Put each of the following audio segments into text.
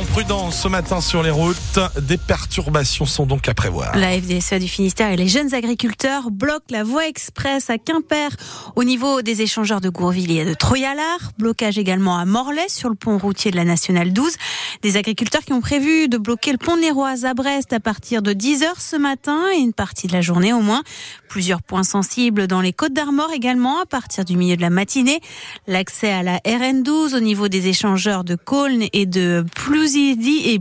Prudence ce matin sur les routes. Des perturbations sont donc à prévoir. La FDSEA du Finistère et les jeunes agriculteurs bloquent la voie express à Quimper au niveau des échangeurs de Gourville et de Troyalard. Blocage également à Morlaix sur le pont routier de la Nationale 12. Des agriculteurs qui ont prévu de bloquer le pont Néroise à Brest à partir de 10h ce matin et une partie de la journée au moins. Plusieurs points sensibles dans les Côtes d'Armor également à partir du milieu de la matinée. L'accès à la RN12 au niveau des échangeurs de Colne et de Et.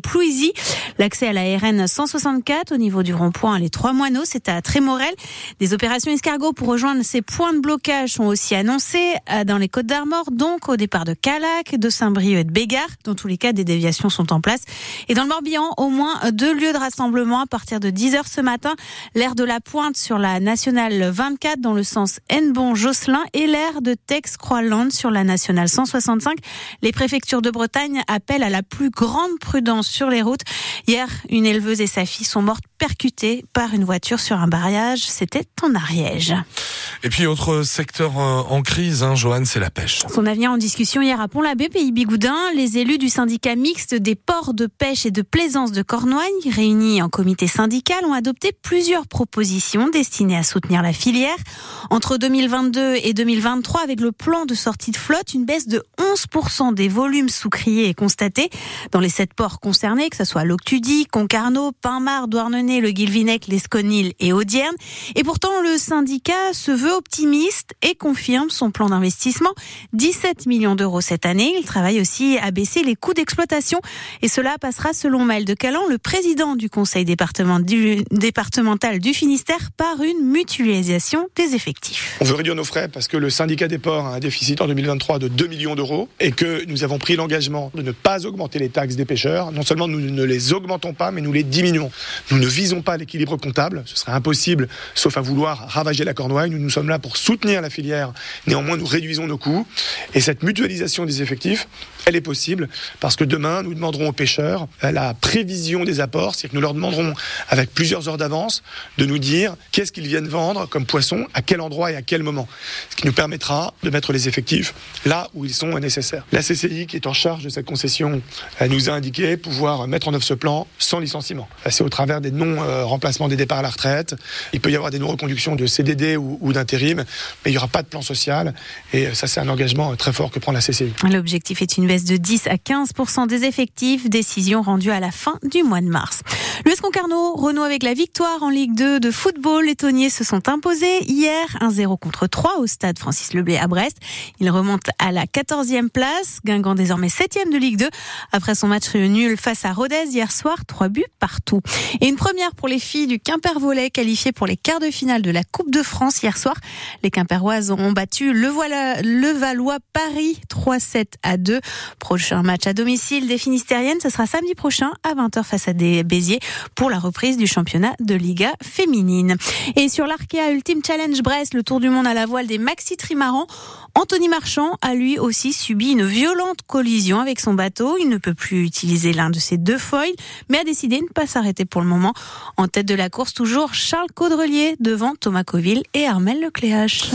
L'accès à la RN 164 au niveau du rond-point Les Trois Moineaux, c'est à Trémorel. Des opérations escargots pour rejoindre ces points de blocage sont aussi annoncées euh, dans les Côtes d'Armor, donc au départ de Calac, de Saint-Brieuc et de Bégard. Dans tous les cas, des déviations sont en place. Et dans le Morbihan, au moins deux lieux de rassemblement à partir de 10h ce matin. L'aire de la Pointe sur la nationale 24 dans le sens Hennebon-Josselin et l'aire de Tex-Croixland sur la nationale 165. Les préfectures de Bretagne appellent à la plus grande prudence sur les routes. Hier, une éleveuse et sa fille sont mortes percutées par une voiture sur un barrage. C'était en Ariège. Et puis autre secteur euh, en crise, hein, Johan, c'est la pêche. Son avenir en discussion hier à Pont-l'Abbé, pays Bigoudin. Les élus du syndicat mixte des ports de pêche et de plaisance de Cornouailles, réunis en comité syndical, ont adopté plusieurs propositions destinées à soutenir la filière. Entre 2022 et 2023, avec le plan de sortie de flotte, une baisse de 11% des volumes sous-criés est constatée dans les sept ports concernés, que ce soit Loctudie, Concarneau, Pinmar, Douarnenez, le Guilvinec, l'Esconil et Audierne. Et pourtant, le syndicat se veut optimiste et confirme son plan d'investissement. 17 millions d'euros cette année. Il travaille aussi à baisser les coûts d'exploitation. Et cela passera, selon Maël de Calan, le président du conseil départemental du Finistère, par une mutualisation des effectifs. On veut réduire nos frais parce que le syndicat des ports a un déficit en 2023 de 2 millions d'euros et que nous avons pris l'engagement de ne pas augmenter les taxes des pêcheurs. Non seulement nous ne les augmentons pas, mais nous les diminuons. Nous ne visons pas l'équilibre comptable. Ce serait impossible, sauf à vouloir ravager la Cornouaille. Nous, nous sommes là pour soutenir la filière. Néanmoins, nous réduisons nos coûts. Et cette mutualisation des effectifs, elle est possible parce que demain, nous demanderons aux pêcheurs la prévision des apports. C'est-à-dire que nous leur demanderons, avec plusieurs heures d'avance, de nous dire qu'est-ce qu'ils viennent vendre comme poisson, à quel endroit et à quel moment. Ce qui nous permettra de mettre les effectifs là où ils sont nécessaires. La CCI, qui est en charge de cette concession, elle nous a indiqué pouvoir mettre en œuvre ce plan sans licenciement. C'est au travers des non-remplacements des départs à la retraite. Il peut y avoir des non-reconductions de CDD ou d'intérim, mais il n'y aura pas de plan social. Et ça, c'est un engagement très fort que prend la CCI. L'objectif est une baisse de 10 à 15% des effectifs. Décision rendue à la fin du mois de mars. L'US Concarneau renoue avec la victoire en Ligue 2 de football. Les Tonniers se sont imposés hier 1-0 contre 3 au stade Francis Leblé à Brest. Ils remontent à la 14e place, Guingamp désormais 7e de Ligue 2 après son match nul face à Rodez hier soir, 3 buts partout. Et une première pour les filles du Quimper Volley qualifiées pour les quarts de finale de la Coupe de France hier soir. Les Quimperoises ont battu le, voilà, le Valois Paris 3-7 à 2. Prochain match à domicile des Finistériennes, ce sera samedi prochain à 20h face à des Béziers pour la reprise du championnat de Liga féminine. Et sur l'Arkea Ultimate Challenge Brest, le tour du monde à la voile des maxi trimarans, Anthony Marchand a lui aussi subi une violente collision avec son bateau. Il ne peut plus utiliser l'un de ses deux foils, mais a décidé de ne pas s'arrêter pour le moment. En tête de la course, toujours Charles Caudrelier devant Thomas Coville et Armel Lecléache.